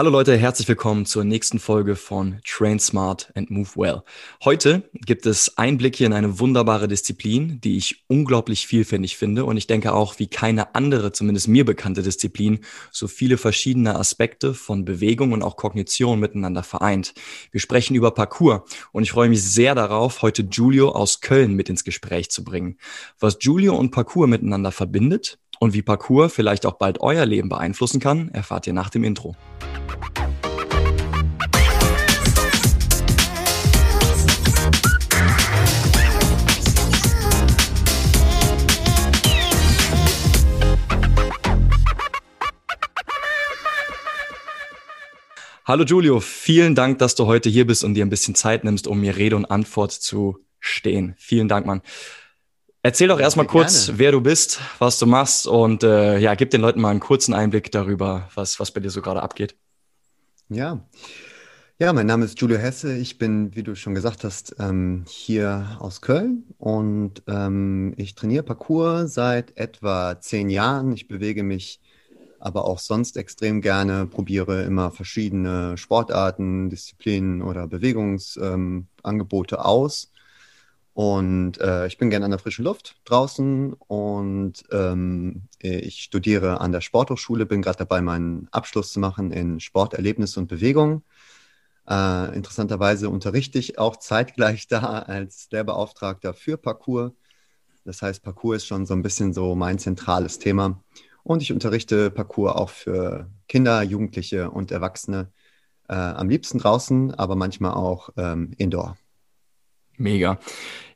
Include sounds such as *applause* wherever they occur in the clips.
Hallo Leute, herzlich willkommen zur nächsten Folge von Train Smart and Move Well. Heute gibt es Einblicke in eine wunderbare Disziplin, die ich unglaublich vielfältig finde und ich denke auch wie keine andere, zumindest mir bekannte Disziplin, so viele verschiedene Aspekte von Bewegung und auch Kognition miteinander vereint. Wir sprechen über Parkour und ich freue mich sehr darauf, heute Giulio aus Köln mit ins Gespräch zu bringen. Was Giulio und Parkour miteinander verbindet und wie Parkour vielleicht auch bald euer Leben beeinflussen kann, erfahrt ihr nach dem Intro. Hallo Giulio, vielen Dank, dass du heute hier bist und dir ein bisschen Zeit nimmst, um mir Rede und Antwort zu stehen. Vielen Dank, Mann. Erzähl doch erstmal kurz, gerne. wer du bist, was du machst und äh, ja, gib den Leuten mal einen kurzen Einblick darüber, was, was bei dir so gerade abgeht. Ja. Ja, mein Name ist Giulio Hesse. Ich bin, wie du schon gesagt hast, ähm, hier aus Köln und ähm, ich trainiere Parcours seit etwa zehn Jahren. Ich bewege mich aber auch sonst extrem gerne, probiere immer verschiedene Sportarten, Disziplinen oder Bewegungsangebote ähm, aus. Und äh, ich bin gerne an der frischen Luft draußen und ähm, ich studiere an der Sporthochschule, bin gerade dabei, meinen Abschluss zu machen in Sporterlebnis und Bewegung. Äh, interessanterweise unterrichte ich auch zeitgleich *laughs* da als Lehrbeauftragter für Parcours. Das heißt, Parcours ist schon so ein bisschen so mein zentrales Thema. Und ich unterrichte Parcours auch für Kinder, Jugendliche und Erwachsene. Äh, am liebsten draußen, aber manchmal auch ähm, indoor. Mega.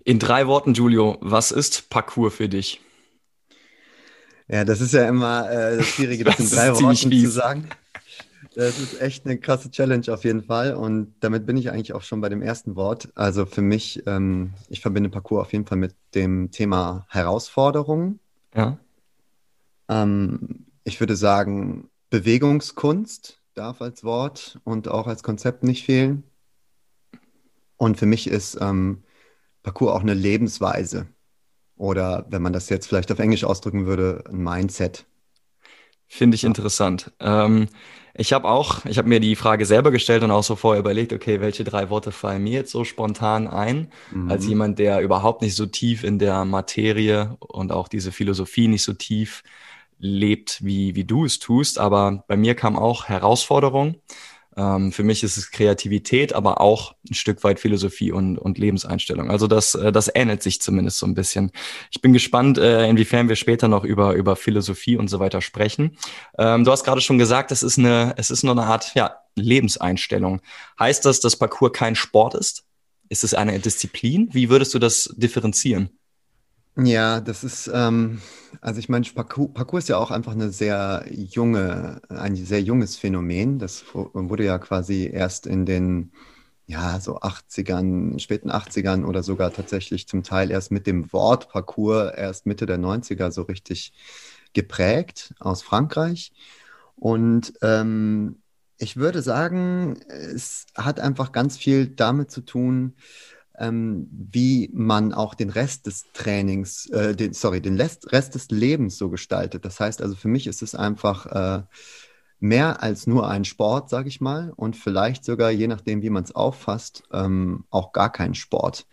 In drei Worten, Giulio, was ist Parcours für dich? Ja, das ist ja immer äh, das Schwierige, das, *laughs* das in drei Worten zu sagen. Das ist echt eine krasse Challenge auf jeden Fall. Und damit bin ich eigentlich auch schon bei dem ersten Wort. Also für mich, ähm, ich verbinde Parcours auf jeden Fall mit dem Thema Herausforderungen. Ja. Ähm, ich würde sagen, Bewegungskunst darf als Wort und auch als Konzept nicht fehlen. Und für mich ist ähm, Parcours auch eine Lebensweise. Oder wenn man das jetzt vielleicht auf Englisch ausdrücken würde, ein Mindset. Finde ich interessant. Ähm, ich habe auch, ich habe mir die Frage selber gestellt und auch so vorher überlegt, okay, welche drei Worte fallen mir jetzt so spontan ein, mhm. als jemand, der überhaupt nicht so tief in der Materie und auch diese Philosophie nicht so tief lebt, wie, wie du es tust. Aber bei mir kam auch Herausforderung. Ähm, für mich ist es Kreativität, aber auch ein Stück weit Philosophie und, und Lebenseinstellung. Also das, äh, das ähnelt sich zumindest so ein bisschen. Ich bin gespannt, äh, inwiefern wir später noch über, über Philosophie und so weiter sprechen. Ähm, du hast gerade schon gesagt, es ist eine, es ist nur eine Art, ja, Lebenseinstellung. Heißt das, dass Parcours kein Sport ist? Ist es eine Disziplin? Wie würdest du das differenzieren? Ja, das ist, ähm, also ich meine, Parcours, Parcours ist ja auch einfach eine sehr junge, ein sehr junges Phänomen. Das wurde ja quasi erst in den, ja, so 80ern, späten 80ern oder sogar tatsächlich zum Teil erst mit dem Wort Parcours erst Mitte der 90er so richtig geprägt aus Frankreich. Und ähm, ich würde sagen, es hat einfach ganz viel damit zu tun, ähm, wie man auch den Rest des Trainings, äh, den, sorry, den Rest, Rest des Lebens so gestaltet. Das heißt also, für mich ist es einfach äh, mehr als nur ein Sport, sage ich mal, und vielleicht sogar, je nachdem, wie man es auffasst, ähm, auch gar kein Sport.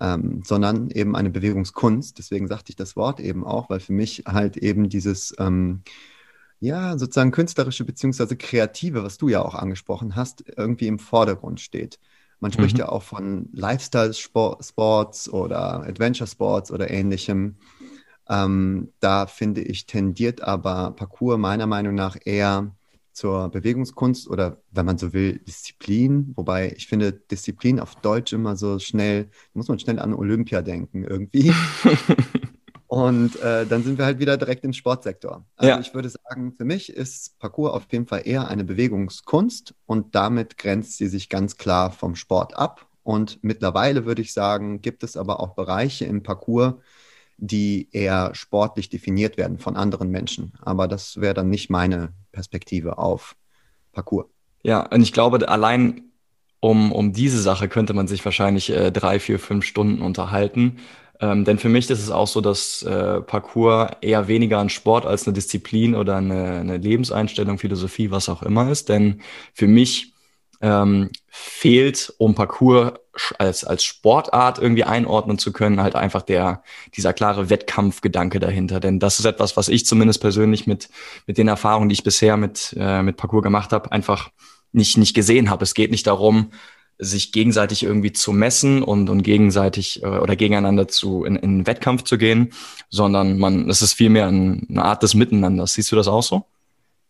Ähm, sondern eben eine Bewegungskunst. Deswegen sagte ich das Wort eben auch, weil für mich halt eben dieses, ähm, ja, sozusagen künstlerische beziehungsweise kreative, was du ja auch angesprochen hast, irgendwie im Vordergrund steht. Man spricht mhm. ja auch von Lifestyle-Sports oder Adventure-Sports oder ähnlichem. Ähm, da finde ich, tendiert aber Parcours meiner Meinung nach eher zur Bewegungskunst oder, wenn man so will, Disziplin. Wobei ich finde, Disziplin auf Deutsch immer so schnell, muss man schnell an Olympia denken irgendwie. *laughs* Und äh, dann sind wir halt wieder direkt im Sportsektor. Also ja. ich würde sagen, für mich ist Parcours auf jeden Fall eher eine Bewegungskunst und damit grenzt sie sich ganz klar vom Sport ab. Und mittlerweile würde ich sagen, gibt es aber auch Bereiche im Parcours, die eher sportlich definiert werden von anderen Menschen. Aber das wäre dann nicht meine Perspektive auf Parcours. Ja, und ich glaube, allein um, um diese Sache könnte man sich wahrscheinlich äh, drei, vier, fünf Stunden unterhalten. Ähm, denn für mich ist es auch so, dass äh, Parkour eher weniger ein Sport als eine Disziplin oder eine, eine Lebenseinstellung, Philosophie, was auch immer ist. Denn für mich ähm, fehlt, um Parkour als, als Sportart irgendwie einordnen zu können, halt einfach der, dieser klare Wettkampfgedanke dahinter. Denn das ist etwas, was ich zumindest persönlich mit, mit den Erfahrungen, die ich bisher mit, äh, mit Parkour gemacht habe, einfach nicht, nicht gesehen habe. Es geht nicht darum, sich gegenseitig irgendwie zu messen und, und gegenseitig äh, oder gegeneinander zu in, in Wettkampf zu gehen, sondern man, es ist vielmehr ein, eine Art des Miteinanders. Siehst du das auch so?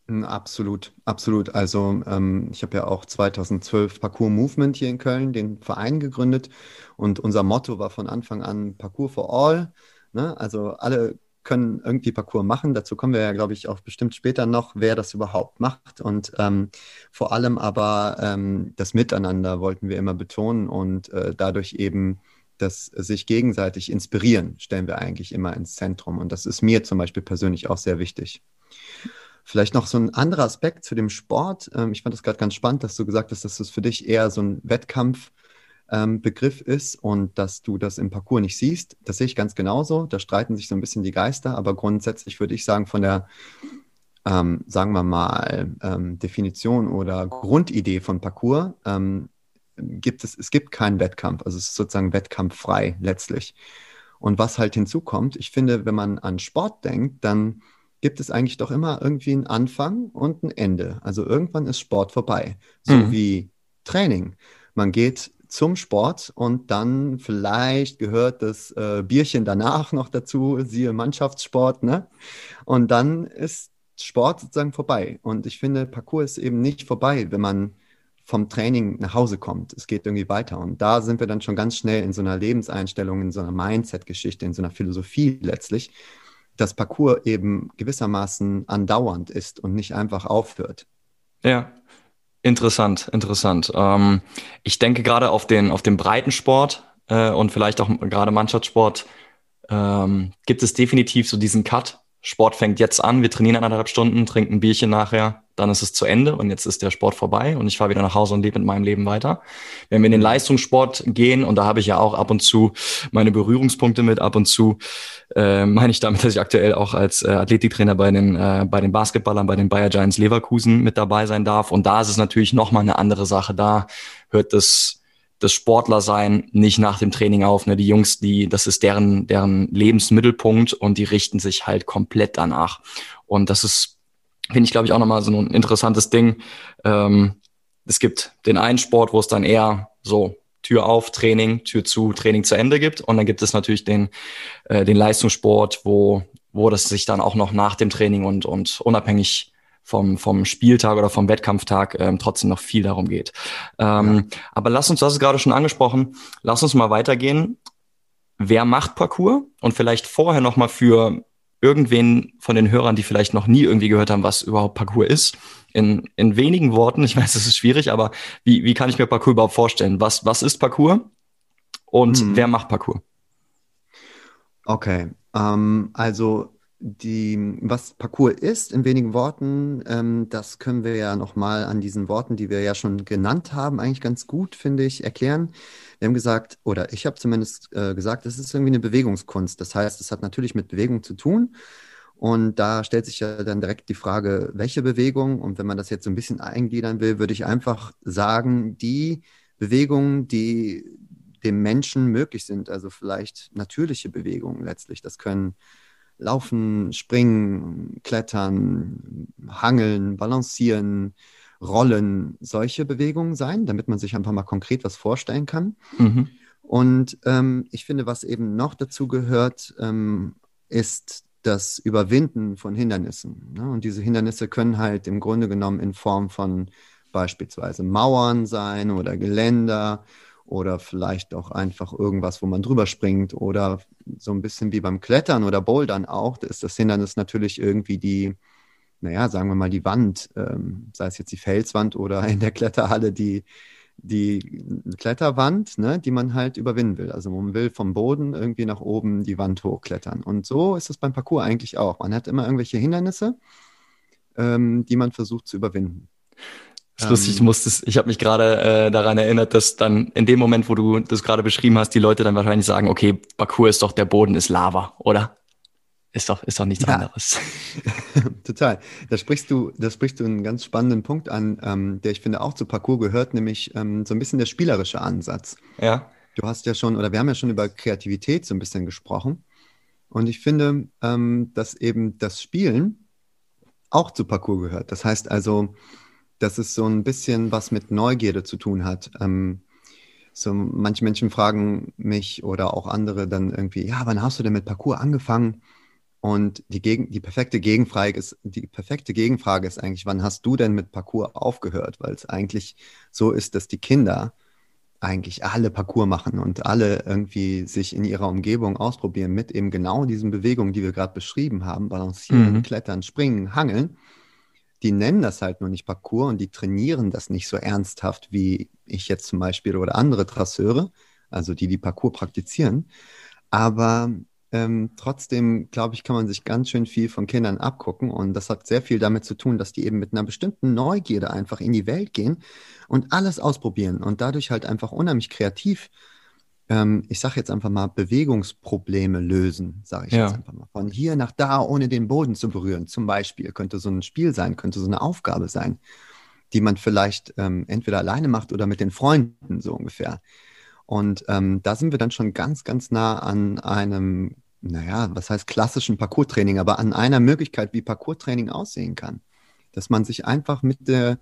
Hm, absolut, absolut. Also ähm, ich habe ja auch 2012 Parkour Movement hier in Köln, den Verein gegründet und unser Motto war von Anfang an Parkour for All. Ne? Also alle können irgendwie Parkour machen. Dazu kommen wir ja, glaube ich, auch bestimmt später noch, wer das überhaupt macht. Und ähm, vor allem aber ähm, das Miteinander wollten wir immer betonen und äh, dadurch eben das sich gegenseitig inspirieren, stellen wir eigentlich immer ins Zentrum. Und das ist mir zum Beispiel persönlich auch sehr wichtig. Vielleicht noch so ein anderer Aspekt zu dem Sport. Ähm, ich fand das gerade ganz spannend, dass du gesagt hast, dass das für dich eher so ein Wettkampfbegriff ähm, ist und dass du das im Parcours nicht siehst. Das sehe ich ganz genauso. Da streiten sich so ein bisschen die Geister, aber grundsätzlich würde ich sagen, von der, ähm, sagen wir mal, ähm, Definition oder Grundidee von Parcours ähm, gibt es, es gibt keinen Wettkampf. Also es ist sozusagen wettkampffrei letztlich. Und was halt hinzukommt, ich finde, wenn man an Sport denkt, dann gibt es eigentlich doch immer irgendwie einen Anfang und ein Ende. Also irgendwann ist Sport vorbei. So mhm. wie Training. Man geht zum Sport und dann vielleicht gehört das äh, Bierchen danach noch dazu, siehe Mannschaftssport, ne? Und dann ist Sport sozusagen vorbei. Und ich finde, Parcours ist eben nicht vorbei, wenn man vom Training nach Hause kommt. Es geht irgendwie weiter. Und da sind wir dann schon ganz schnell in so einer Lebenseinstellung, in so einer Mindset-Geschichte, in so einer Philosophie letztlich, das Parcours eben gewissermaßen andauernd ist und nicht einfach aufhört. Ja, interessant, interessant. Ähm, ich denke gerade auf den, auf den Breitensport äh, und vielleicht auch gerade Mannschaftssport ähm, gibt es definitiv so diesen Cut. Sport fängt jetzt an, wir trainieren eineinhalb Stunden, trinken ein Bierchen nachher, dann ist es zu Ende und jetzt ist der Sport vorbei und ich fahre wieder nach Hause und lebe mit meinem Leben weiter. Wenn wir in den Leistungssport gehen, und da habe ich ja auch ab und zu meine Berührungspunkte mit, ab und zu äh, meine ich damit, dass ich aktuell auch als äh, Athletiktrainer bei den, äh, bei den Basketballern, bei den Bayer Giants Leverkusen mit dabei sein darf. Und da ist es natürlich nochmal eine andere Sache. Da hört das das Sportlersein nicht nach dem Training auf. Ne? Die Jungs, die, das ist deren, deren Lebensmittelpunkt und die richten sich halt komplett danach. Und das ist finde ich, glaube ich, auch nochmal so ein interessantes Ding. Ähm, es gibt den einen Sport, wo es dann eher so Tür auf, Training, Tür zu, Training zu Ende gibt. Und dann gibt es natürlich den, äh, den Leistungssport, wo, wo das sich dann auch noch nach dem Training und, und unabhängig vom, vom Spieltag oder vom Wettkampftag ähm, trotzdem noch viel darum geht. Ähm, ja. Aber lass uns, das ist gerade schon angesprochen, lass uns mal weitergehen. Wer macht Parcours? Und vielleicht vorher nochmal für irgendwen von den Hörern, die vielleicht noch nie irgendwie gehört haben, was überhaupt Parcours ist, in, in wenigen Worten, ich weiß, es ist schwierig, aber wie, wie kann ich mir Parcours überhaupt vorstellen? Was, was ist Parcours und hm. wer macht Parcours? Okay, ähm, also die, was Parcours ist, in wenigen Worten, ähm, das können wir ja nochmal an diesen Worten, die wir ja schon genannt haben, eigentlich ganz gut, finde ich, erklären. Wir haben gesagt, oder ich habe zumindest äh, gesagt, es ist irgendwie eine Bewegungskunst. Das heißt, es hat natürlich mit Bewegung zu tun. Und da stellt sich ja dann direkt die Frage, welche Bewegung? Und wenn man das jetzt so ein bisschen eingliedern will, würde ich einfach sagen, die Bewegungen, die dem Menschen möglich sind, also vielleicht natürliche Bewegungen letztlich. Das können Laufen, Springen, Klettern, Hangeln, Balancieren, Rollen, solche Bewegungen sein, damit man sich einfach mal konkret was vorstellen kann. Mhm. Und ähm, ich finde, was eben noch dazu gehört, ähm, ist das Überwinden von Hindernissen. Ne? Und diese Hindernisse können halt im Grunde genommen in Form von beispielsweise Mauern sein oder Geländer oder vielleicht auch einfach irgendwas, wo man drüber springt oder so ein bisschen wie beim Klettern oder Bouldern auch, ist das Hindernis natürlich irgendwie die, naja, sagen wir mal die Wand, ähm, sei es jetzt die Felswand oder in der Kletterhalle die, die Kletterwand, ne, die man halt überwinden will. Also man will vom Boden irgendwie nach oben die Wand hochklettern. Und so ist es beim Parcours eigentlich auch. Man hat immer irgendwelche Hindernisse, ähm, die man versucht zu überwinden. Das ist lustig, du musstest, ich habe mich gerade äh, daran erinnert, dass dann in dem Moment, wo du das gerade beschrieben hast, die Leute dann wahrscheinlich sagen, okay, Parcours ist doch, der Boden ist Lava, oder? Ist doch, ist doch nichts ja. anderes. *laughs* Total. Da sprichst du, da sprichst du einen ganz spannenden Punkt an, ähm, der ich finde auch zu Parcours gehört, nämlich ähm, so ein bisschen der spielerische Ansatz. Ja. Du hast ja schon, oder wir haben ja schon über Kreativität so ein bisschen gesprochen. Und ich finde, ähm, dass eben das Spielen auch zu Parcours gehört. Das heißt also, dass es so ein bisschen was mit Neugierde zu tun hat. Ähm, so manche Menschen fragen mich oder auch andere dann irgendwie, ja, wann hast du denn mit Parcours angefangen? Und die, Gegen die, perfekte Gegenfrage ist, die perfekte Gegenfrage ist eigentlich, wann hast du denn mit Parcours aufgehört? Weil es eigentlich so ist, dass die Kinder eigentlich alle Parcours machen und alle irgendwie sich in ihrer Umgebung ausprobieren mit eben genau diesen Bewegungen, die wir gerade beschrieben haben, balancieren, mhm. klettern, springen, hangeln die nennen das halt nur nicht Parcours und die trainieren das nicht so ernsthaft wie ich jetzt zum Beispiel oder andere Trasseure, also die die Parcours praktizieren. Aber ähm, trotzdem, glaube ich, kann man sich ganz schön viel von Kindern abgucken und das hat sehr viel damit zu tun, dass die eben mit einer bestimmten Neugierde einfach in die Welt gehen und alles ausprobieren und dadurch halt einfach unheimlich kreativ ähm, ich sage jetzt einfach mal, Bewegungsprobleme lösen, sage ich ja. jetzt einfach mal. Von hier nach da, ohne den Boden zu berühren, zum Beispiel, könnte so ein Spiel sein, könnte so eine Aufgabe sein, die man vielleicht ähm, entweder alleine macht oder mit den Freunden, so ungefähr. Und ähm, da sind wir dann schon ganz, ganz nah an einem, naja, was heißt klassischen Parcours-Training, aber an einer Möglichkeit, wie Parcours-Training aussehen kann. Dass man sich einfach mit der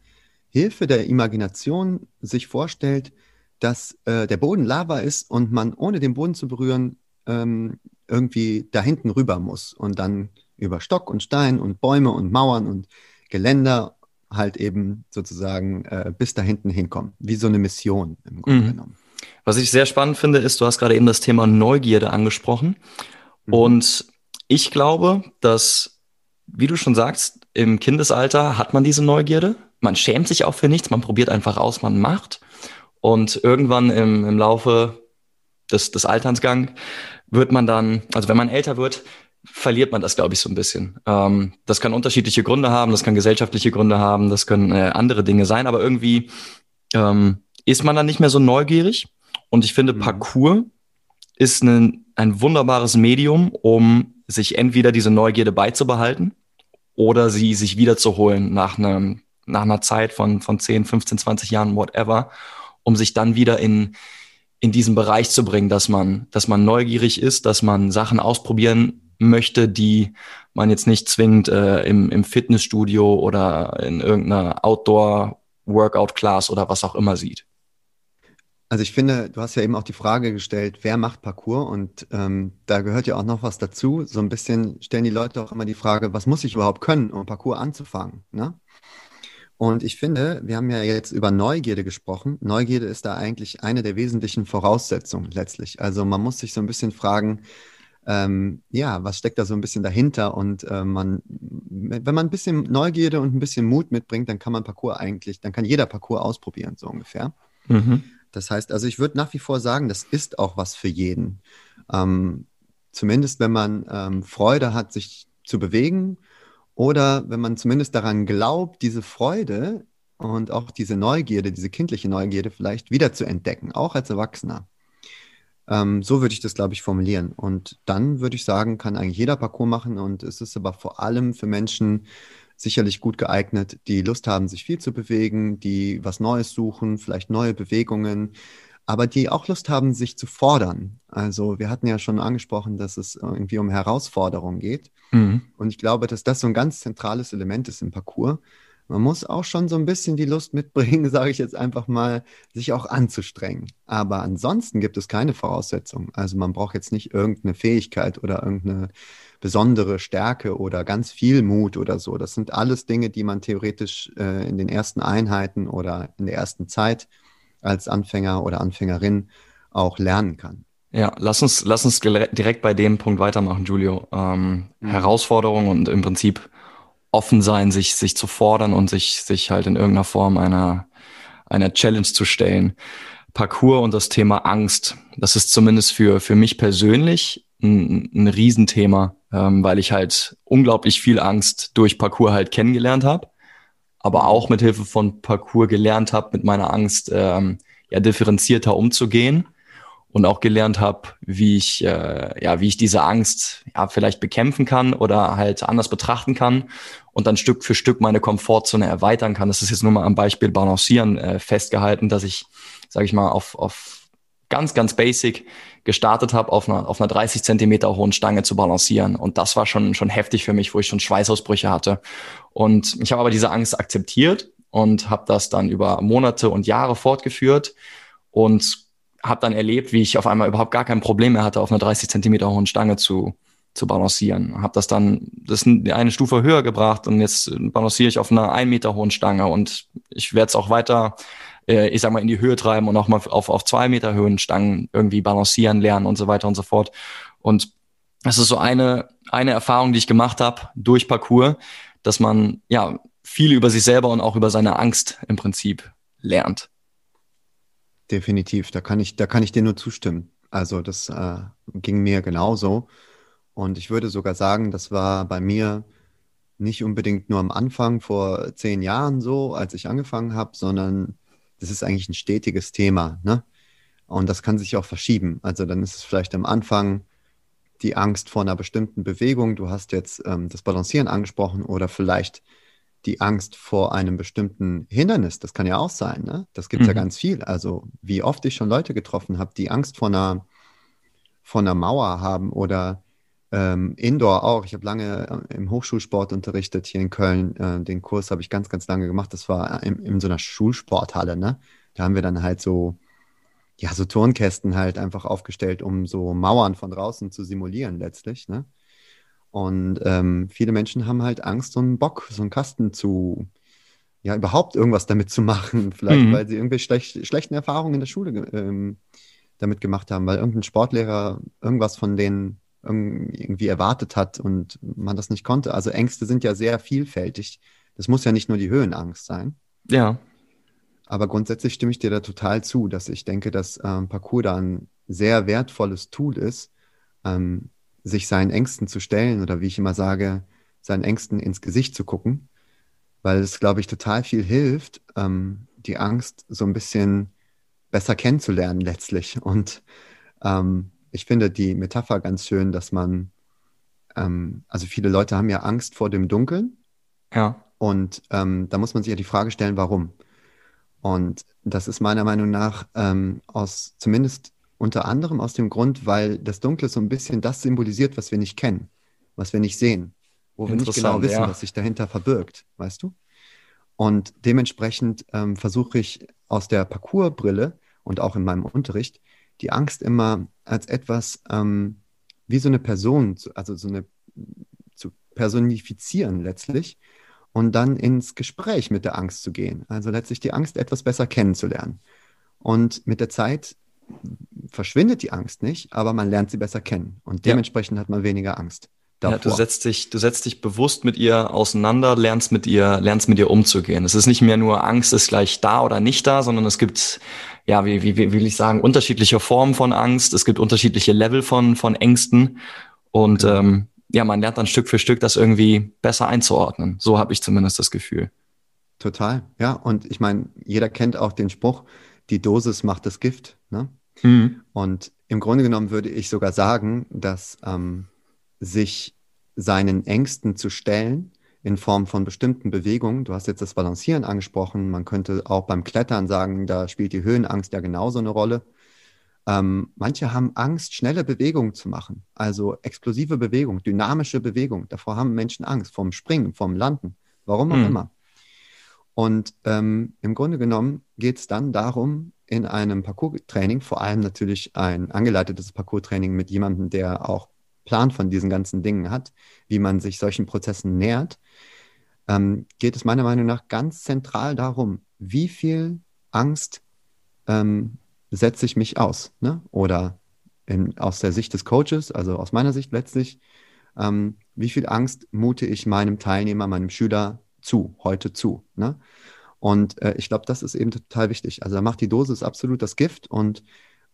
Hilfe der Imagination sich vorstellt, dass äh, der Boden Lava ist und man ohne den Boden zu berühren ähm, irgendwie da hinten rüber muss und dann über Stock und Stein und Bäume und Mauern und Geländer halt eben sozusagen äh, bis da hinten hinkommen. Wie so eine Mission im Grunde mhm. genommen. Was ich sehr spannend finde, ist, du hast gerade eben das Thema Neugierde angesprochen. Mhm. Und ich glaube, dass, wie du schon sagst, im Kindesalter hat man diese Neugierde. Man schämt sich auch für nichts, man probiert einfach aus, man macht. Und irgendwann im, im Laufe des, des Alternsgang wird man dann, also wenn man älter wird, verliert man das, glaube ich, so ein bisschen. Ähm, das kann unterschiedliche Gründe haben, das kann gesellschaftliche Gründe haben, das können äh, andere Dinge sein, aber irgendwie ähm, ist man dann nicht mehr so neugierig. Und ich finde, mhm. Parcours ist ein, ein wunderbares Medium, um sich entweder diese Neugierde beizubehalten oder sie sich wiederzuholen nach, einem, nach einer Zeit von, von 10, 15, 20 Jahren, whatever um sich dann wieder in, in diesen Bereich zu bringen, dass man, dass man neugierig ist, dass man Sachen ausprobieren möchte, die man jetzt nicht zwingend äh, im, im Fitnessstudio oder in irgendeiner Outdoor-Workout-Class oder was auch immer sieht. Also ich finde, du hast ja eben auch die Frage gestellt, wer macht Parcours? Und ähm, da gehört ja auch noch was dazu. So ein bisschen stellen die Leute auch immer die Frage, was muss ich überhaupt können, um Parcours anzufangen? Ne? Und ich finde, wir haben ja jetzt über Neugierde gesprochen. Neugierde ist da eigentlich eine der wesentlichen Voraussetzungen letztlich. Also man muss sich so ein bisschen fragen, ähm, ja, was steckt da so ein bisschen dahinter? Und äh, man, wenn man ein bisschen Neugierde und ein bisschen Mut mitbringt, dann kann man Parcours eigentlich, dann kann jeder Parcours ausprobieren, so ungefähr. Mhm. Das heißt, also ich würde nach wie vor sagen, das ist auch was für jeden. Ähm, zumindest wenn man ähm, Freude hat, sich zu bewegen oder wenn man zumindest daran glaubt, diese Freude und auch diese Neugierde, diese kindliche Neugierde vielleicht wieder zu entdecken, auch als Erwachsener. Ähm, so würde ich das, glaube ich, formulieren. Und dann würde ich sagen, kann eigentlich jeder Parcours machen und es ist aber vor allem für Menschen sicherlich gut geeignet, die Lust haben, sich viel zu bewegen, die was Neues suchen, vielleicht neue Bewegungen, aber die auch Lust haben, sich zu fordern. Also wir hatten ja schon angesprochen, dass es irgendwie um Herausforderungen geht. Mhm. Und ich glaube, dass das so ein ganz zentrales Element ist im Parcours. Man muss auch schon so ein bisschen die Lust mitbringen, *laughs* sage ich jetzt einfach mal, sich auch anzustrengen. Aber ansonsten gibt es keine Voraussetzungen. Also man braucht jetzt nicht irgendeine Fähigkeit oder irgendeine besondere Stärke oder ganz viel Mut oder so. Das sind alles Dinge, die man theoretisch äh, in den ersten Einheiten oder in der ersten Zeit als Anfänger oder Anfängerin auch lernen kann. Ja, lass uns, lass uns direkt bei dem Punkt weitermachen, Julio. Ähm, mhm. Herausforderung und im Prinzip offen sein, sich, sich zu fordern und sich, sich halt in irgendeiner Form einer, einer Challenge zu stellen. Parcours und das Thema Angst, das ist zumindest für, für mich persönlich ein, ein Riesenthema, ähm, weil ich halt unglaublich viel Angst durch Parcours halt kennengelernt habe aber auch mit Hilfe von Parcours gelernt habe, mit meiner Angst ähm, ja differenzierter umzugehen und auch gelernt habe, wie ich äh, ja wie ich diese Angst ja vielleicht bekämpfen kann oder halt anders betrachten kann und dann Stück für Stück meine Komfortzone erweitern kann. Das ist jetzt nur mal am Beispiel Balancieren äh, festgehalten, dass ich sage ich mal auf auf ganz ganz basic gestartet habe, auf einer auf einer 30 Zentimeter hohen Stange zu balancieren und das war schon schon heftig für mich, wo ich schon Schweißausbrüche hatte und ich habe aber diese Angst akzeptiert und habe das dann über Monate und Jahre fortgeführt und habe dann erlebt, wie ich auf einmal überhaupt gar kein Problem mehr hatte, auf einer 30 Zentimeter hohen Stange zu, zu balancieren. Habe das dann das eine Stufe höher gebracht und jetzt balanciere ich auf einer ein Meter hohen Stange und ich werde es auch weiter, äh, ich sag mal, in die Höhe treiben und auch mal auf, auf zwei Meter Höhen Stangen irgendwie balancieren lernen und so weiter und so fort. Und das ist so eine, eine Erfahrung, die ich gemacht habe durch Parcours, dass man ja viel über sich selber und auch über seine Angst im Prinzip lernt. Definitiv, da kann ich, da kann ich dir nur zustimmen. Also das äh, ging mir genauso. Und ich würde sogar sagen, das war bei mir nicht unbedingt nur am Anfang vor zehn Jahren so, als ich angefangen habe, sondern das ist eigentlich ein stetiges Thema. Ne? Und das kann sich auch verschieben. Also dann ist es vielleicht am Anfang die Angst vor einer bestimmten Bewegung. Du hast jetzt ähm, das Balancieren angesprochen oder vielleicht die Angst vor einem bestimmten Hindernis, das kann ja auch sein, ne? Das gibt es mhm. ja ganz viel. Also wie oft ich schon Leute getroffen habe, die Angst vor einer, vor einer Mauer haben oder ähm, Indoor auch. Ich habe lange äh, im Hochschulsport unterrichtet hier in Köln. Äh, den Kurs habe ich ganz, ganz lange gemacht. Das war in, in so einer Schulsporthalle, ne? Da haben wir dann halt so, ja, so Turnkästen halt einfach aufgestellt, um so Mauern von draußen zu simulieren letztlich, ne? Und ähm, viele Menschen haben halt Angst, so einen Bock, so einen Kasten zu, ja, überhaupt irgendwas damit zu machen. *laughs* Vielleicht, mhm. weil sie irgendwelche schlecht, schlechten Erfahrungen in der Schule ähm, damit gemacht haben, weil irgendein Sportlehrer irgendwas von denen irgendwie erwartet hat und man das nicht konnte. Also Ängste sind ja sehr vielfältig. Das muss ja nicht nur die Höhenangst sein. Ja. Aber grundsätzlich stimme ich dir da total zu, dass ich denke, dass ähm, Parcours da ein sehr wertvolles Tool ist, ähm, sich seinen Ängsten zu stellen oder wie ich immer sage, seinen Ängsten ins Gesicht zu gucken, weil es, glaube ich, total viel hilft, ähm, die Angst so ein bisschen besser kennenzulernen letztlich. Und ähm, ich finde die Metapher ganz schön, dass man, ähm, also viele Leute haben ja Angst vor dem Dunkeln. Ja. Und ähm, da muss man sich ja die Frage stellen, warum. Und das ist meiner Meinung nach ähm, aus zumindest unter anderem aus dem Grund, weil das Dunkle so ein bisschen das symbolisiert, was wir nicht kennen, was wir nicht sehen, wo wir nicht genau wissen, ja. was sich dahinter verbirgt, weißt du? Und dementsprechend ähm, versuche ich aus der Parcoursbrille und auch in meinem Unterricht die Angst immer als etwas ähm, wie so eine Person, also so eine zu personifizieren letztlich und dann ins Gespräch mit der Angst zu gehen. Also letztlich die Angst etwas besser kennenzulernen. Und mit der Zeit verschwindet die Angst nicht, aber man lernt sie besser kennen und dementsprechend ja. hat man weniger Angst. Ja, du setzt dich, du setzt dich bewusst mit ihr auseinander, lernst mit ihr, lernst mit ihr umzugehen. Es ist nicht mehr nur Angst ist gleich da oder nicht da, sondern es gibt, ja, wie, wie, wie will ich sagen, unterschiedliche Formen von Angst. Es gibt unterschiedliche Level von, von Ängsten und genau. ähm, ja, man lernt dann Stück für Stück das irgendwie besser einzuordnen. So habe ich zumindest das Gefühl. Total, ja. Und ich meine, jeder kennt auch den Spruch, die Dosis macht das Gift. Ne? Mhm. Und im Grunde genommen würde ich sogar sagen, dass ähm, sich seinen Ängsten zu stellen in Form von bestimmten Bewegungen, du hast jetzt das Balancieren angesprochen, man könnte auch beim Klettern sagen, da spielt die Höhenangst ja genauso eine Rolle. Ähm, manche haben Angst, schnelle Bewegungen zu machen, also explosive Bewegung, dynamische Bewegung. Davor haben Menschen Angst, vom Springen, vom Landen, warum auch mhm. immer. Und ähm, im Grunde genommen geht es dann darum, in einem Parcours-Training, vor allem natürlich ein angeleitetes Parcours-Training mit jemandem, der auch Plan von diesen ganzen Dingen hat, wie man sich solchen Prozessen nähert, ähm, geht es meiner Meinung nach ganz zentral darum, wie viel Angst ähm, setze ich mich aus? Ne? Oder in, aus der Sicht des Coaches, also aus meiner Sicht letztlich, ähm, wie viel Angst mute ich meinem Teilnehmer, meinem Schüler zu, heute zu. Ne? Und äh, ich glaube, das ist eben total wichtig. Also da macht die Dosis absolut das Gift und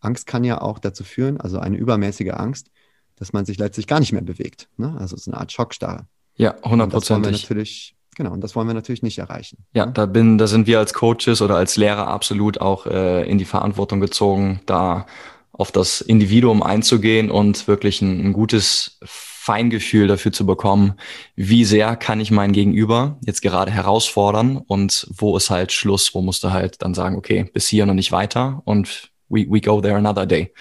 Angst kann ja auch dazu führen, also eine übermäßige Angst, dass man sich letztlich gar nicht mehr bewegt. Ne? Also es ist eine Art Schockstarre. Ja, hundertprozentig. Das natürlich Genau, und das wollen wir natürlich nicht erreichen. Ja, da bin, da sind wir als Coaches oder als Lehrer absolut auch äh, in die Verantwortung gezogen, da auf das Individuum einzugehen und wirklich ein, ein gutes Feingefühl dafür zu bekommen, wie sehr kann ich mein Gegenüber jetzt gerade herausfordern und wo ist halt Schluss, wo musst du halt dann sagen, okay, bis hier und nicht weiter und we, we go there another day.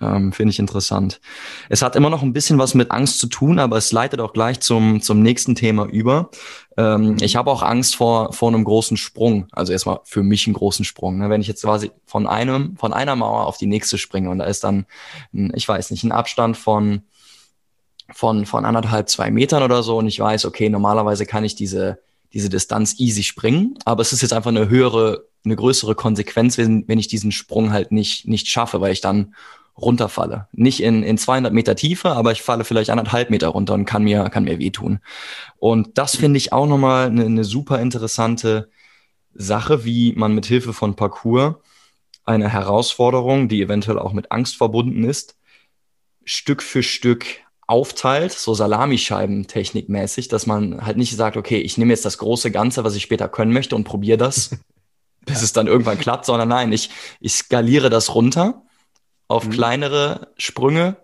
Ähm, Finde ich interessant. Es hat immer noch ein bisschen was mit Angst zu tun, aber es leitet auch gleich zum, zum nächsten Thema über. Ähm, ich habe auch Angst vor, vor einem großen Sprung. Also erstmal für mich einen großen Sprung. Ne? Wenn ich jetzt quasi von einem, von einer Mauer auf die nächste springe und da ist dann, ein, ich weiß nicht, ein Abstand von, von, von anderthalb, zwei Metern oder so und ich weiß, okay, normalerweise kann ich diese, diese Distanz easy springen, aber es ist jetzt einfach eine höhere, eine größere Konsequenz, wenn, wenn ich diesen Sprung halt nicht, nicht schaffe, weil ich dann runterfalle. Nicht in, in 200 Meter Tiefe, aber ich falle vielleicht anderthalb Meter runter und kann mir, kann mir wehtun. Und das finde ich auch nochmal eine, eine super interessante Sache, wie man mit Hilfe von Parcours eine Herausforderung, die eventuell auch mit Angst verbunden ist, Stück für Stück aufteilt, so Salamischeiben-Technikmäßig, dass man halt nicht sagt, okay, ich nehme jetzt das große Ganze, was ich später können möchte und probiere das, *laughs* bis es dann irgendwann klappt, sondern nein, ich, ich skaliere das runter auf mhm. kleinere Sprünge,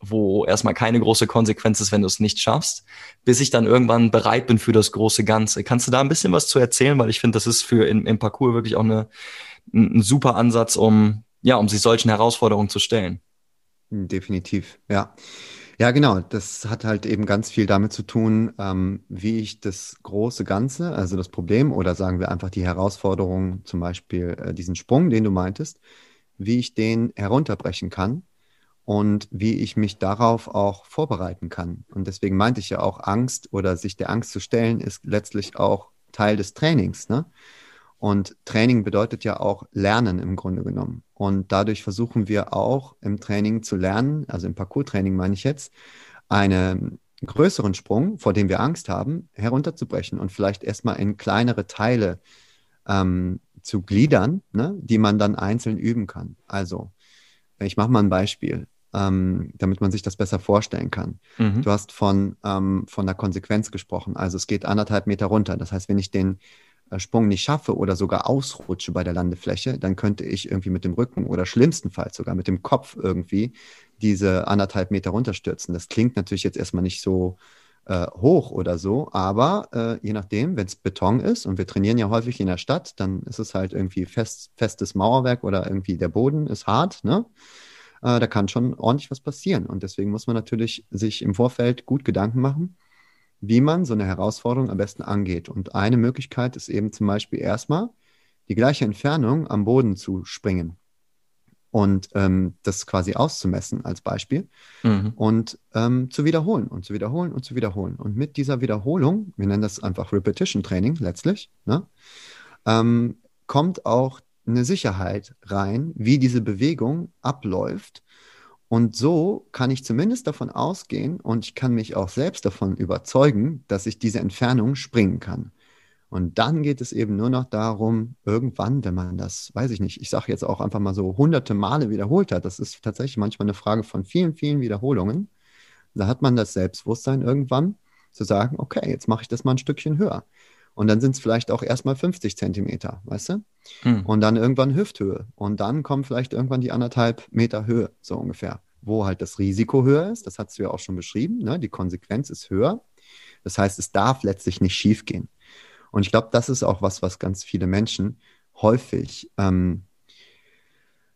wo erstmal keine große Konsequenz ist, wenn du es nicht schaffst, bis ich dann irgendwann bereit bin für das große Ganze. Kannst du da ein bisschen was zu erzählen? Weil ich finde, das ist für im, im Parcours wirklich auch eine, ein, ein super Ansatz, um, ja, um sich solchen Herausforderungen zu stellen. Definitiv, ja. Ja, genau. Das hat halt eben ganz viel damit zu tun, ähm, wie ich das große Ganze, also das Problem oder sagen wir einfach die Herausforderung, zum Beispiel äh, diesen Sprung, den du meintest, wie ich den herunterbrechen kann und wie ich mich darauf auch vorbereiten kann. Und deswegen meinte ich ja auch, Angst oder sich der Angst zu stellen, ist letztlich auch Teil des Trainings. Ne? Und Training bedeutet ja auch Lernen im Grunde genommen. Und dadurch versuchen wir auch im Training zu lernen, also im Parcours-Training meine ich jetzt, einen größeren Sprung, vor dem wir Angst haben, herunterzubrechen und vielleicht erstmal in kleinere Teile ähm, zu gliedern, ne, die man dann einzeln üben kann. Also, ich mache mal ein Beispiel, ähm, damit man sich das besser vorstellen kann. Mhm. Du hast von, ähm, von der Konsequenz gesprochen. Also es geht anderthalb Meter runter. Das heißt, wenn ich den äh, Sprung nicht schaffe oder sogar ausrutsche bei der Landefläche, dann könnte ich irgendwie mit dem Rücken oder schlimmstenfalls sogar mit dem Kopf irgendwie diese anderthalb Meter runterstürzen. Das klingt natürlich jetzt erstmal nicht so äh, hoch oder so. Aber äh, je nachdem, wenn es Beton ist und wir trainieren ja häufig in der Stadt, dann ist es halt irgendwie fest, festes Mauerwerk oder irgendwie der Boden ist hart, ne? Äh, da kann schon ordentlich was passieren. Und deswegen muss man natürlich sich im Vorfeld gut Gedanken machen, wie man so eine Herausforderung am besten angeht. Und eine Möglichkeit ist eben zum Beispiel erstmal die gleiche Entfernung am Boden zu springen und ähm, das quasi auszumessen als Beispiel mhm. und ähm, zu wiederholen und zu wiederholen und zu wiederholen. Und mit dieser Wiederholung, wir nennen das einfach Repetition Training letztlich, ne, ähm, kommt auch eine Sicherheit rein, wie diese Bewegung abläuft. Und so kann ich zumindest davon ausgehen und ich kann mich auch selbst davon überzeugen, dass ich diese Entfernung springen kann. Und dann geht es eben nur noch darum, irgendwann, wenn man das, weiß ich nicht, ich sage jetzt auch einfach mal so hunderte Male wiederholt hat, das ist tatsächlich manchmal eine Frage von vielen, vielen Wiederholungen, da hat man das Selbstbewusstsein irgendwann zu sagen, okay, jetzt mache ich das mal ein Stückchen höher. Und dann sind es vielleicht auch erstmal 50 Zentimeter, weißt du? Hm. Und dann irgendwann Hüfthöhe. Und dann kommt vielleicht irgendwann die anderthalb Meter Höhe, so ungefähr. Wo halt das Risiko höher ist, das hast du ja auch schon beschrieben, ne? die Konsequenz ist höher. Das heißt, es darf letztlich nicht schief gehen. Und ich glaube, das ist auch was, was ganz viele Menschen häufig ähm,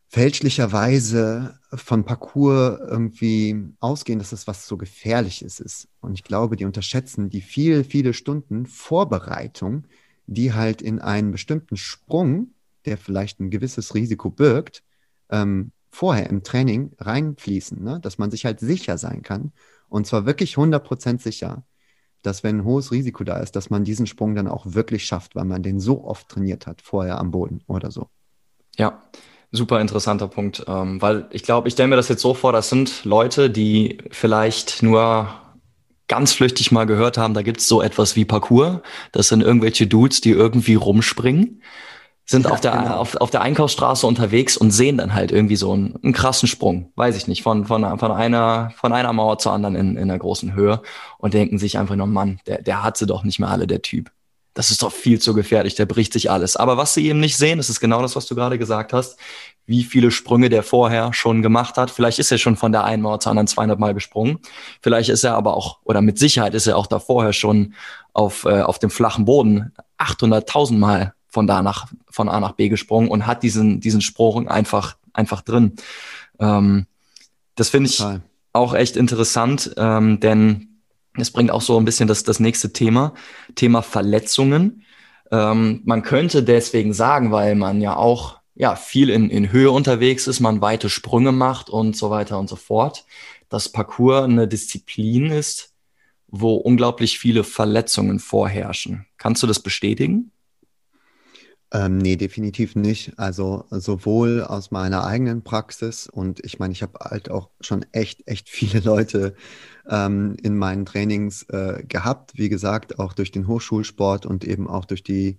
fälschlicherweise von Parcours irgendwie ausgehen, dass das was so Gefährliches ist. Und ich glaube, die unterschätzen die viele, viele Stunden Vorbereitung, die halt in einen bestimmten Sprung, der vielleicht ein gewisses Risiko birgt, ähm, vorher im Training reinfließen, ne? dass man sich halt sicher sein kann. Und zwar wirklich 100% sicher, dass wenn ein hohes Risiko da ist, dass man diesen Sprung dann auch wirklich schafft, weil man den so oft trainiert hat, vorher am Boden oder so. Ja, super interessanter Punkt, ähm, weil ich glaube, ich stelle mir das jetzt so vor, das sind Leute, die vielleicht nur ganz flüchtig mal gehört haben, da gibt es so etwas wie Parcours. Das sind irgendwelche Dudes, die irgendwie rumspringen. Sind ja, auf, der, genau. auf, auf der Einkaufsstraße unterwegs und sehen dann halt irgendwie so einen, einen krassen Sprung, weiß ich nicht, von, von, von, einer, von einer Mauer zur anderen in, in einer großen Höhe und denken sich einfach nur, Mann, der, der hat sie doch nicht mehr alle, der Typ. Das ist doch viel zu gefährlich, der bricht sich alles. Aber was sie eben nicht sehen, das ist genau das, was du gerade gesagt hast, wie viele Sprünge der vorher schon gemacht hat. Vielleicht ist er schon von der einen Mauer zur anderen 200 Mal gesprungen. Vielleicht ist er aber auch, oder mit Sicherheit ist er auch da vorher schon auf, äh, auf dem flachen Boden 800.000 Mal von da nach, von A nach B gesprungen und hat diesen, diesen Sprung einfach, einfach drin. Ähm, das finde ich Total. auch echt interessant, ähm, denn es bringt auch so ein bisschen das, das nächste Thema, Thema Verletzungen. Ähm, man könnte deswegen sagen, weil man ja auch ja, viel in, in Höhe unterwegs ist, man weite Sprünge macht und so weiter und so fort, dass Parcours eine Disziplin ist, wo unglaublich viele Verletzungen vorherrschen. Kannst du das bestätigen? Ähm, nee, definitiv nicht. Also sowohl aus meiner eigenen Praxis und ich meine, ich habe halt auch schon echt, echt viele *laughs* Leute ähm, in meinen Trainings äh, gehabt. Wie gesagt, auch durch den Hochschulsport und eben auch durch die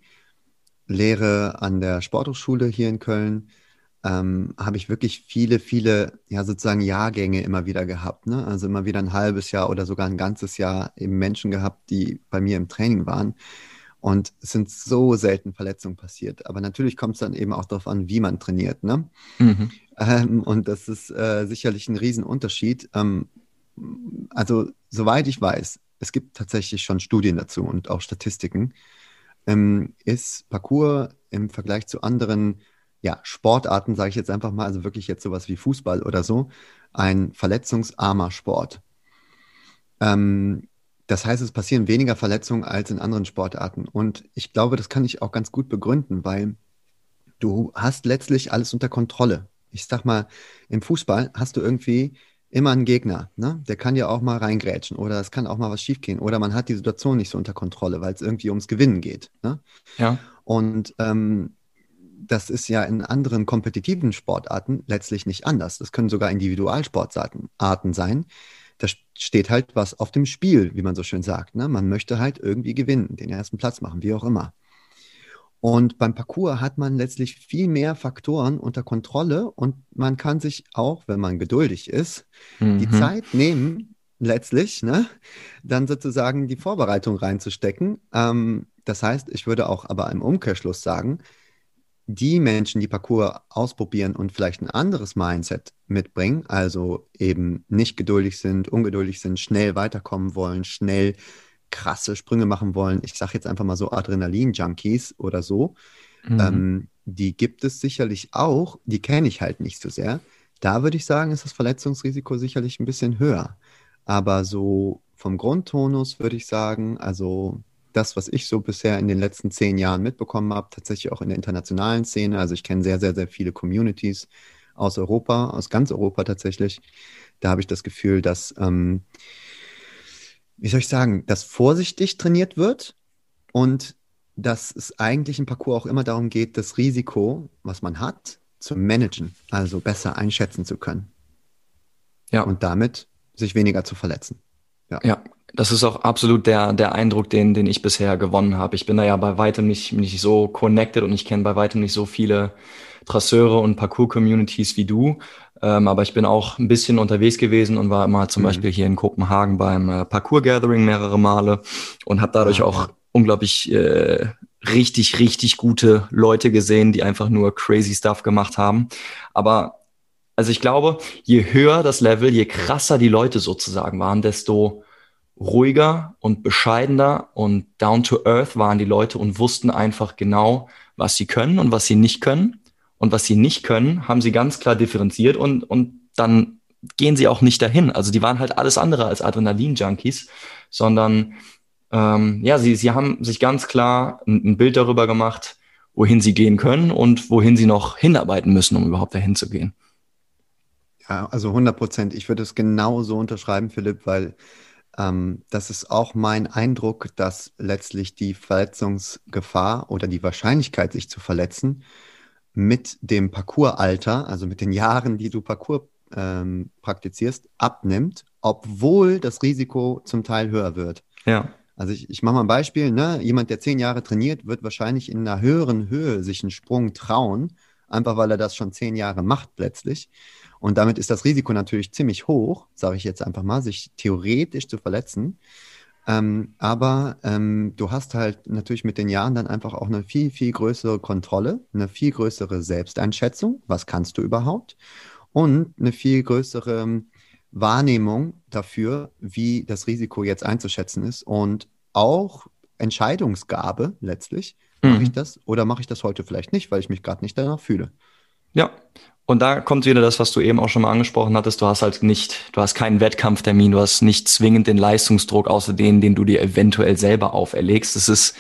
Lehre an der Sporthochschule hier in Köln ähm, habe ich wirklich viele, viele, ja, sozusagen Jahrgänge immer wieder gehabt. Ne? Also immer wieder ein halbes Jahr oder sogar ein ganzes Jahr eben Menschen gehabt, die bei mir im Training waren. Und es sind so selten Verletzungen passiert. Aber natürlich kommt es dann eben auch darauf an, wie man trainiert. Ne? Mhm. Ähm, und das ist äh, sicherlich ein Riesenunterschied. Ähm, also, soweit ich weiß, es gibt tatsächlich schon Studien dazu und auch Statistiken, ähm, ist Parcours im Vergleich zu anderen ja, Sportarten, sage ich jetzt einfach mal, also wirklich jetzt sowas wie Fußball oder so, ein verletzungsarmer Sport. Ähm, das heißt, es passieren weniger Verletzungen als in anderen Sportarten. Und ich glaube, das kann ich auch ganz gut begründen, weil du hast letztlich alles unter Kontrolle. Ich sag mal, im Fußball hast du irgendwie immer einen Gegner, ne? Der kann ja auch mal reingrätschen oder es kann auch mal was schiefgehen oder man hat die Situation nicht so unter Kontrolle, weil es irgendwie ums Gewinnen geht. Ne? Ja. Und ähm, das ist ja in anderen kompetitiven Sportarten letztlich nicht anders. Das können sogar Individualsportarten sein, da steht halt was auf dem Spiel, wie man so schön sagt. Ne? Man möchte halt irgendwie gewinnen, den ersten Platz machen, wie auch immer. Und beim Parcours hat man letztlich viel mehr Faktoren unter Kontrolle und man kann sich auch, wenn man geduldig ist, mhm. die Zeit nehmen, letztlich, ne, dann sozusagen die Vorbereitung reinzustecken. Ähm, das heißt, ich würde auch aber im Umkehrschluss sagen, die Menschen, die Parcours ausprobieren und vielleicht ein anderes Mindset mitbringen, also eben nicht geduldig sind, ungeduldig sind, schnell weiterkommen wollen, schnell krasse Sprünge machen wollen, ich sage jetzt einfach mal so Adrenalin-Junkies oder so, mhm. ähm, die gibt es sicherlich auch, die kenne ich halt nicht so sehr. Da würde ich sagen, ist das Verletzungsrisiko sicherlich ein bisschen höher. Aber so vom Grundtonus würde ich sagen, also das, was ich so bisher in den letzten zehn Jahren mitbekommen habe, tatsächlich auch in der internationalen Szene. Also ich kenne sehr, sehr, sehr viele Communities aus Europa, aus ganz Europa tatsächlich. Da habe ich das Gefühl, dass, ähm, wie soll ich sagen, dass vorsichtig trainiert wird und dass es eigentlich im Parcours auch immer darum geht, das Risiko, was man hat, zu managen, also besser einschätzen zu können. Ja. Und damit sich weniger zu verletzen. Ja. ja, das ist auch absolut der, der Eindruck, den, den ich bisher gewonnen habe. Ich bin da ja bei weitem nicht, nicht so connected und ich kenne bei weitem nicht so viele Trasseure und Parcours-Communities wie du. Ähm, aber ich bin auch ein bisschen unterwegs gewesen und war immer zum mhm. Beispiel hier in Kopenhagen beim äh, Parcours-Gathering mehrere Male und habe dadurch ah, auch unglaublich äh, richtig, richtig gute Leute gesehen, die einfach nur crazy Stuff gemacht haben. Aber also ich glaube, je höher das Level, je krasser die Leute sozusagen waren, desto ruhiger und bescheidener und down to earth waren die Leute und wussten einfach genau, was sie können und was sie nicht können. Und was sie nicht können, haben sie ganz klar differenziert und, und dann gehen sie auch nicht dahin. Also die waren halt alles andere als Adrenalin-Junkies, sondern ähm, ja, sie, sie haben sich ganz klar ein, ein Bild darüber gemacht, wohin sie gehen können und wohin sie noch hinarbeiten müssen, um überhaupt dahin zu gehen. Ja, also 100 Prozent. Ich würde es genau so unterschreiben, Philipp, weil ähm, das ist auch mein Eindruck, dass letztlich die Verletzungsgefahr oder die Wahrscheinlichkeit, sich zu verletzen, mit dem Parcoursalter, also mit den Jahren, die du Parcours ähm, praktizierst, abnimmt, obwohl das Risiko zum Teil höher wird. Ja. Also ich, ich mache mal ein Beispiel, ne? Jemand, der zehn Jahre trainiert, wird wahrscheinlich in einer höheren Höhe sich einen Sprung trauen, einfach weil er das schon zehn Jahre macht plötzlich. Und damit ist das Risiko natürlich ziemlich hoch, sage ich jetzt einfach mal, sich theoretisch zu verletzen. Ähm, aber ähm, du hast halt natürlich mit den Jahren dann einfach auch eine viel, viel größere Kontrolle, eine viel größere Selbsteinschätzung, was kannst du überhaupt, und eine viel größere Wahrnehmung dafür, wie das Risiko jetzt einzuschätzen ist und auch Entscheidungsgabe letztlich. Mhm. Mache ich das oder mache ich das heute vielleicht nicht, weil ich mich gerade nicht danach fühle? Ja, und da kommt wieder das, was du eben auch schon mal angesprochen hattest. Du hast halt nicht, du hast keinen Wettkampftermin, du hast nicht zwingend den Leistungsdruck außer den, den du dir eventuell selber auferlegst. Es ist,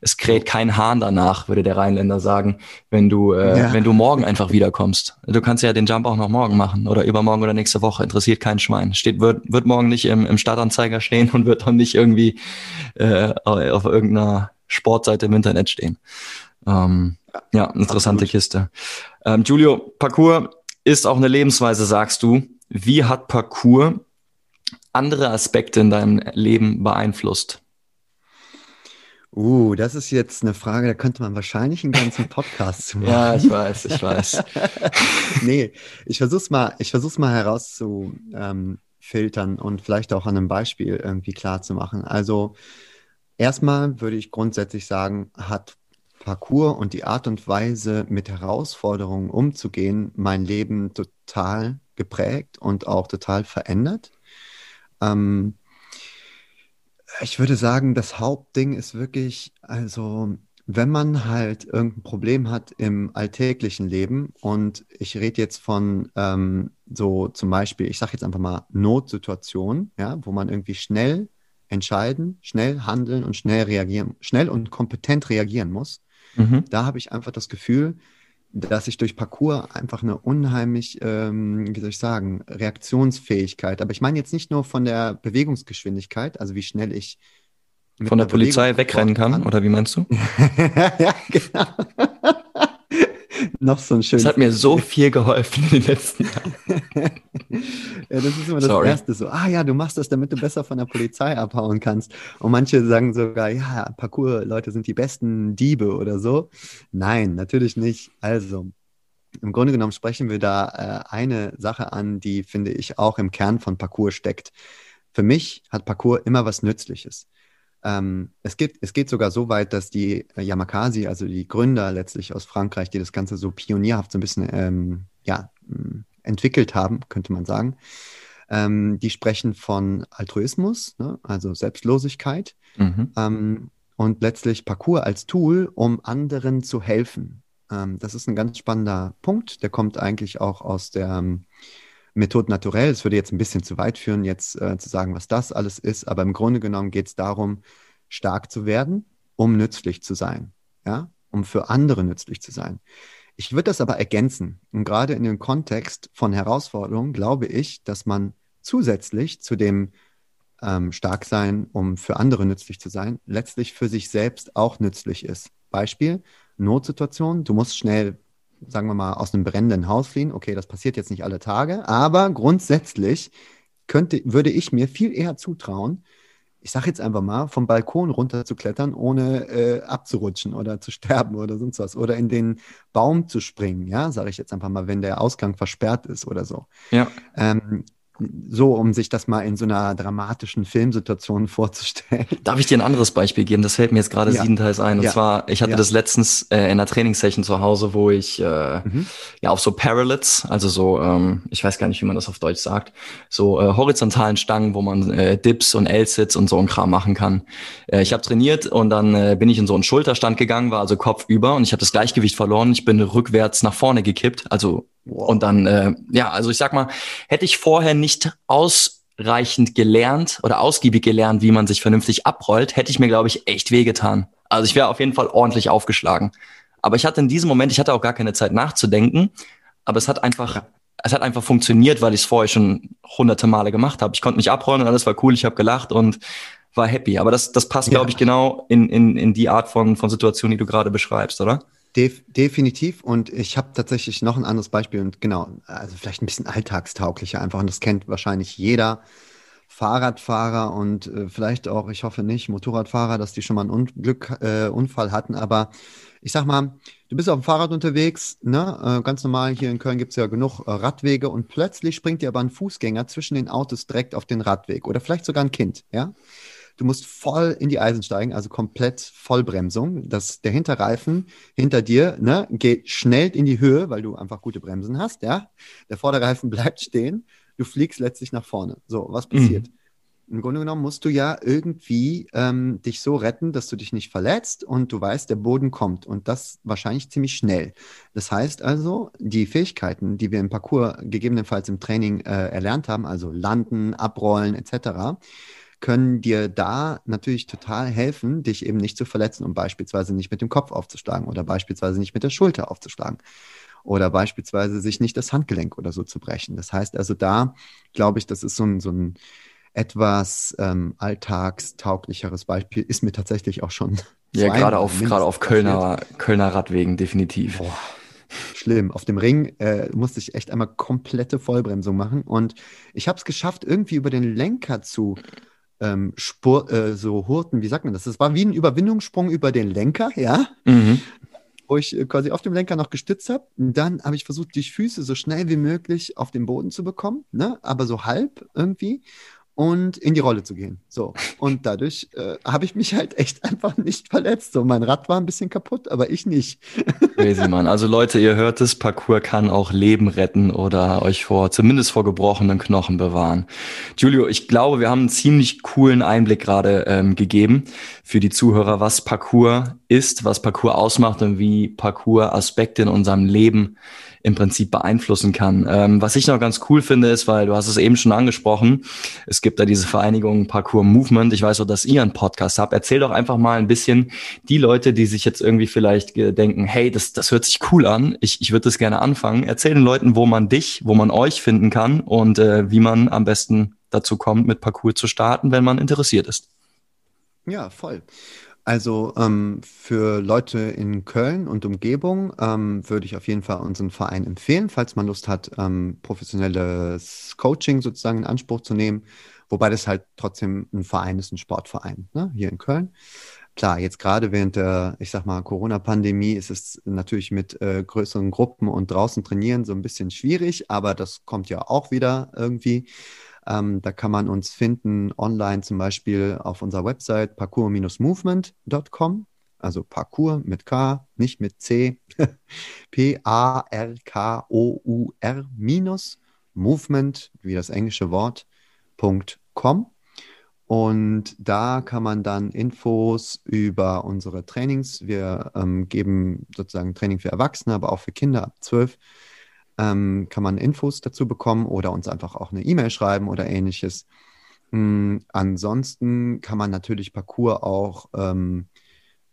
es kräht kein Hahn danach, würde der Rheinländer sagen, wenn du, äh, ja. wenn du morgen einfach wiederkommst. Du kannst ja den Jump auch noch morgen machen oder übermorgen oder nächste Woche. Interessiert kein Schwein. Steht, wird, wird morgen nicht im, im Startanzeiger stehen und wird auch nicht irgendwie äh, auf irgendeiner Sportseite im Internet stehen. Ähm, ja, interessante Absolut. Kiste. Ähm, Giulio, Parcours ist auch eine Lebensweise, sagst du. Wie hat Parcours andere Aspekte in deinem Leben beeinflusst? Uh, das ist jetzt eine Frage, da könnte man wahrscheinlich einen ganzen *laughs* Podcast zu machen. ja, ich weiß, ich weiß. *laughs* nee, ich versuch's mal, ich versuch's mal herauszufiltern ähm, und vielleicht auch an einem Beispiel irgendwie klar zu machen. Also, erstmal würde ich grundsätzlich sagen, hat Parcours und die Art und Weise, mit Herausforderungen umzugehen, mein Leben total geprägt und auch total verändert. Ähm, ich würde sagen, das Hauptding ist wirklich, also wenn man halt irgendein Problem hat im alltäglichen Leben und ich rede jetzt von ähm, so zum Beispiel, ich sage jetzt einfach mal Notsituationen, ja, wo man irgendwie schnell entscheiden, schnell handeln und schnell reagieren, schnell und kompetent reagieren muss, Mhm. Da habe ich einfach das Gefühl, dass ich durch Parcours einfach eine unheimlich, ähm, wie soll ich sagen, Reaktionsfähigkeit, aber ich meine jetzt nicht nur von der Bewegungsgeschwindigkeit, also wie schnell ich von der Polizei wegrennen kann, kann, oder wie meinst du? *laughs* ja, genau. Noch so ein schönes. Das hat mir so viel geholfen in den letzten Jahren. *laughs* ja, das ist immer das Sorry. Erste so, ah ja, du machst das, damit du besser von der Polizei abhauen kannst. Und manche sagen sogar, ja, Parcours-Leute sind die besten Diebe oder so. Nein, natürlich nicht. Also, im Grunde genommen sprechen wir da äh, eine Sache an, die, finde ich, auch im Kern von Parcours steckt. Für mich hat Parcours immer was Nützliches. Ähm, es, gibt, es geht sogar so weit, dass die äh, Yamakasi, also die Gründer letztlich aus Frankreich, die das Ganze so pionierhaft so ein bisschen ähm, ja, entwickelt haben, könnte man sagen, ähm, die sprechen von Altruismus, ne? also Selbstlosigkeit mhm. Ähm, und letztlich Parcours als Tool, um anderen zu helfen. Ähm, das ist ein ganz spannender Punkt, der kommt eigentlich auch aus der ähm, Methode naturell. Es würde jetzt ein bisschen zu weit führen, jetzt äh, zu sagen, was das alles ist, aber im Grunde genommen geht es darum, stark zu werden, um nützlich zu sein, ja, um für andere nützlich zu sein. Ich würde das aber ergänzen. Und gerade in dem Kontext von Herausforderungen glaube ich, dass man zusätzlich zu dem ähm, Starksein, um für andere nützlich zu sein, letztlich für sich selbst auch nützlich ist. Beispiel, Notsituation, du musst schnell sagen wir mal, aus einem brennenden Haus fliehen. Okay, das passiert jetzt nicht alle Tage, aber grundsätzlich könnte, würde ich mir viel eher zutrauen, ich sage jetzt einfach mal, vom Balkon runter zu klettern, ohne äh, abzurutschen oder zu sterben oder sonst was. Oder in den Baum zu springen, ja, sage ich jetzt einfach mal, wenn der Ausgang versperrt ist oder so. Ja. Ähm, so, um sich das mal in so einer dramatischen Filmsituation vorzustellen. Darf ich dir ein anderes Beispiel geben? Das fällt mir jetzt gerade ja. siebenteils ein. Und ja. zwar, ich hatte ja. das letztens äh, in einer Trainingssession zu Hause, wo ich äh, mhm. ja auf so Parallels, also so, ähm, ich weiß gar nicht, wie man das auf Deutsch sagt, so äh, horizontalen Stangen, wo man äh, Dips und L-Sits und so ein Kram machen kann. Äh, ich habe trainiert und dann äh, bin ich in so einen Schulterstand gegangen, war also Kopf über und ich habe das Gleichgewicht verloren. Ich bin rückwärts nach vorne gekippt, also Wow. Und dann, äh, ja, also ich sag mal, hätte ich vorher nicht ausreichend gelernt oder ausgiebig gelernt, wie man sich vernünftig abrollt, hätte ich mir, glaube ich, echt wehgetan. Also ich wäre auf jeden Fall ordentlich aufgeschlagen. Aber ich hatte in diesem Moment, ich hatte auch gar keine Zeit nachzudenken, aber es hat einfach, es hat einfach funktioniert, weil ich es vorher schon hunderte Male gemacht habe. Ich konnte mich abrollen und alles war cool, ich habe gelacht und war happy. Aber das, das passt, ja. glaube ich, genau in, in, in die Art von, von Situation, die du gerade beschreibst, oder? Def definitiv. Und ich habe tatsächlich noch ein anderes Beispiel und genau, also vielleicht ein bisschen alltagstauglicher einfach. Und das kennt wahrscheinlich jeder Fahrradfahrer und äh, vielleicht auch, ich hoffe nicht, Motorradfahrer, dass die schon mal einen Unglück, äh, Unfall hatten. Aber ich sag mal, du bist auf dem Fahrrad unterwegs, ne? Äh, ganz normal, hier in Köln gibt es ja genug äh, Radwege und plötzlich springt dir aber ein Fußgänger zwischen den Autos direkt auf den Radweg oder vielleicht sogar ein Kind, ja? Du musst voll in die Eisen steigen, also komplett Vollbremsung. Das, der Hinterreifen hinter dir ne, geht schnell in die Höhe, weil du einfach gute Bremsen hast. Ja? Der Vorderreifen *laughs* bleibt stehen. Du fliegst letztlich nach vorne. So, was passiert? Mhm. Im Grunde genommen musst du ja irgendwie ähm, dich so retten, dass du dich nicht verletzt und du weißt, der Boden kommt und das wahrscheinlich ziemlich schnell. Das heißt also, die Fähigkeiten, die wir im Parcours gegebenenfalls im Training äh, erlernt haben, also landen, abrollen etc., können dir da natürlich total helfen, dich eben nicht zu verletzen und beispielsweise nicht mit dem Kopf aufzuschlagen oder beispielsweise nicht mit der Schulter aufzuschlagen oder beispielsweise sich nicht das Handgelenk oder so zu brechen. Das heißt also da, glaube ich, das ist so ein, so ein etwas ähm, alltagstauglicheres Beispiel, ist mir tatsächlich auch schon. *laughs* Ja, gerade auf, gerade auf Kölner, Kölner Radwegen, definitiv. Boah, schlimm. Auf dem Ring äh, musste ich echt einmal komplette Vollbremsung machen und ich habe es geschafft, irgendwie über den Lenker zu ähm, Spur, äh, so Hurten, wie sagt man das? Das war wie ein Überwindungssprung über den Lenker, ja. Mhm. Wo ich äh, quasi auf dem Lenker noch gestützt habe. Dann habe ich versucht, die Füße so schnell wie möglich auf den Boden zu bekommen, ne? aber so halb irgendwie und in die Rolle zu gehen. So. Und dadurch äh, habe ich mich halt echt *laughs* einfach nicht verletzt. So, mein Rad war ein bisschen kaputt, aber ich nicht. *laughs* Crazy, Mann. Also Leute, ihr hört es, Parcours kann auch Leben retten oder euch vor, zumindest vor gebrochenen Knochen bewahren. Julio, ich glaube, wir haben einen ziemlich coolen Einblick gerade ähm, gegeben für die Zuhörer, was Parcours ist, was Parcours ausmacht und wie Parcours Aspekte in unserem Leben im Prinzip beeinflussen kann. Ähm, was ich noch ganz cool finde, ist, weil du hast es eben schon angesprochen, es gibt da diese Vereinigung Parkour Movement. Ich weiß auch, dass ihr einen Podcast habt. Erzähl doch einfach mal ein bisschen die Leute, die sich jetzt irgendwie vielleicht denken, hey, das, das hört sich cool an, ich, ich würde das gerne anfangen. Erzähl den Leuten, wo man dich, wo man euch finden kann und äh, wie man am besten dazu kommt, mit Parkour zu starten, wenn man interessiert ist. Ja, voll. Also ähm, für Leute in Köln und Umgebung ähm, würde ich auf jeden Fall unseren Verein empfehlen, falls man Lust hat, ähm, professionelles Coaching sozusagen in Anspruch zu nehmen. Wobei das halt trotzdem ein Verein ist, ein Sportverein ne? hier in Köln. Klar, jetzt gerade während der, ich sag mal, Corona-Pandemie ist es natürlich mit äh, größeren Gruppen und draußen trainieren so ein bisschen schwierig, aber das kommt ja auch wieder irgendwie. Ähm, da kann man uns finden online zum Beispiel auf unserer Website parkour-movement.com. Also Parkour mit K, nicht mit C. *laughs* P-A-R-K-O-U-R minus Movement, wie das englische Wort, .com. Und da kann man dann Infos über unsere Trainings. Wir ähm, geben sozusagen Training für Erwachsene, aber auch für Kinder ab 12 ähm, kann man Infos dazu bekommen oder uns einfach auch eine E-Mail schreiben oder ähnliches. Ähm, ansonsten kann man natürlich Parcours auch ähm,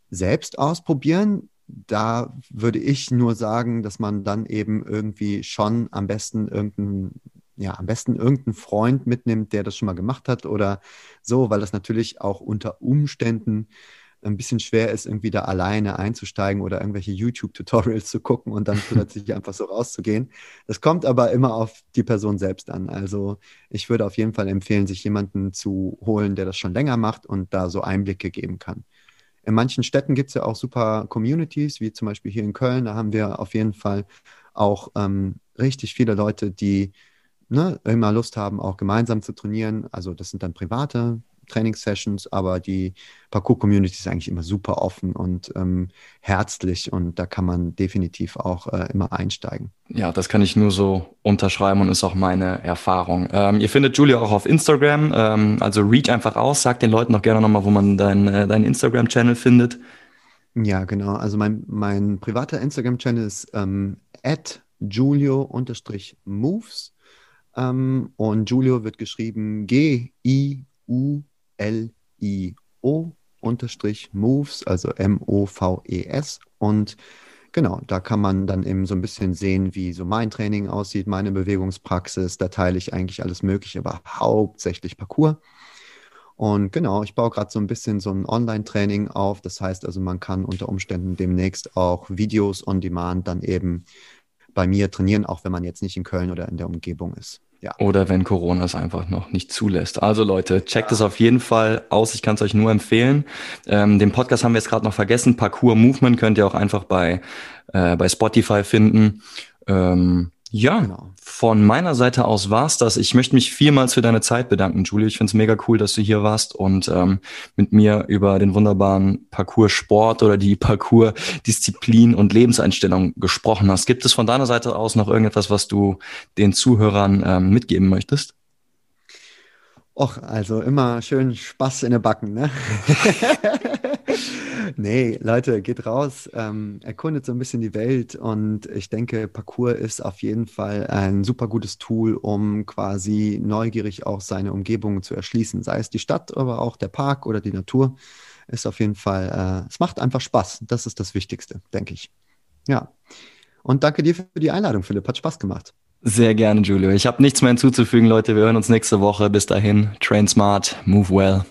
selbst ausprobieren. Da würde ich nur sagen, dass man dann eben irgendwie schon am besten irgendeinen ja, am besten irgendeinen Freund mitnimmt, der das schon mal gemacht hat oder so, weil das natürlich auch unter Umständen ein bisschen schwer ist, irgendwie da alleine einzusteigen oder irgendwelche YouTube-Tutorials zu gucken und dann plötzlich *laughs* einfach so rauszugehen. Das kommt aber immer auf die Person selbst an. Also ich würde auf jeden Fall empfehlen, sich jemanden zu holen, der das schon länger macht und da so Einblicke geben kann. In manchen Städten gibt es ja auch super Communities, wie zum Beispiel hier in Köln. Da haben wir auf jeden Fall auch ähm, richtig viele Leute, die ne, immer Lust haben, auch gemeinsam zu trainieren. Also das sind dann private Trainingssessions, aber die Parcours-Community ist eigentlich immer super offen und ähm, herzlich und da kann man definitiv auch äh, immer einsteigen. Ja, das kann ich nur so unterschreiben und ist auch meine Erfahrung. Ähm, ihr findet Julia auch auf Instagram, ähm, also reach einfach aus, sag den Leuten noch gerne nochmal, wo man deinen äh, dein Instagram-Channel findet. Ja, genau. Also mein, mein privater Instagram-Channel ist ähm, julio-moves ähm, und Julio wird geschrieben G-I-U L-I-O unterstrich Moves, also M-O-V-E-S. Und genau, da kann man dann eben so ein bisschen sehen, wie so mein Training aussieht, meine Bewegungspraxis. Da teile ich eigentlich alles Mögliche, aber hauptsächlich Parcours. Und genau, ich baue gerade so ein bisschen so ein Online-Training auf. Das heißt also, man kann unter Umständen demnächst auch Videos on Demand dann eben bei mir trainieren, auch wenn man jetzt nicht in Köln oder in der Umgebung ist. Ja. Oder wenn Corona es einfach noch nicht zulässt. Also Leute, checkt ja. es auf jeden Fall aus. Ich kann es euch nur empfehlen. Ähm, den Podcast haben wir jetzt gerade noch vergessen. Parkour Movement könnt ihr auch einfach bei, äh, bei Spotify finden. Ähm, ja, genau. von meiner Seite aus war's das. Ich möchte mich vielmals für deine Zeit bedanken, Julie. Ich finde es mega cool, dass du hier warst und ähm, mit mir über den wunderbaren Parcours Sport oder die Parcours Disziplin und Lebenseinstellung gesprochen hast. Gibt es von deiner Seite aus noch irgendetwas, was du den Zuhörern ähm, mitgeben möchtest? Och, also immer schön Spaß in den Backen, ne? *laughs* nee, Leute, geht raus, ähm, erkundet so ein bisschen die Welt und ich denke, Parcours ist auf jeden Fall ein super gutes Tool, um quasi neugierig auch seine Umgebung zu erschließen, sei es die Stadt, aber auch der Park oder die Natur. Ist auf jeden Fall, äh, es macht einfach Spaß. Das ist das Wichtigste, denke ich. Ja. Und danke dir für die Einladung, Philipp. Hat Spaß gemacht. Sehr gerne, Julio. Ich habe nichts mehr hinzuzufügen, Leute. Wir hören uns nächste Woche. Bis dahin, train smart, move well.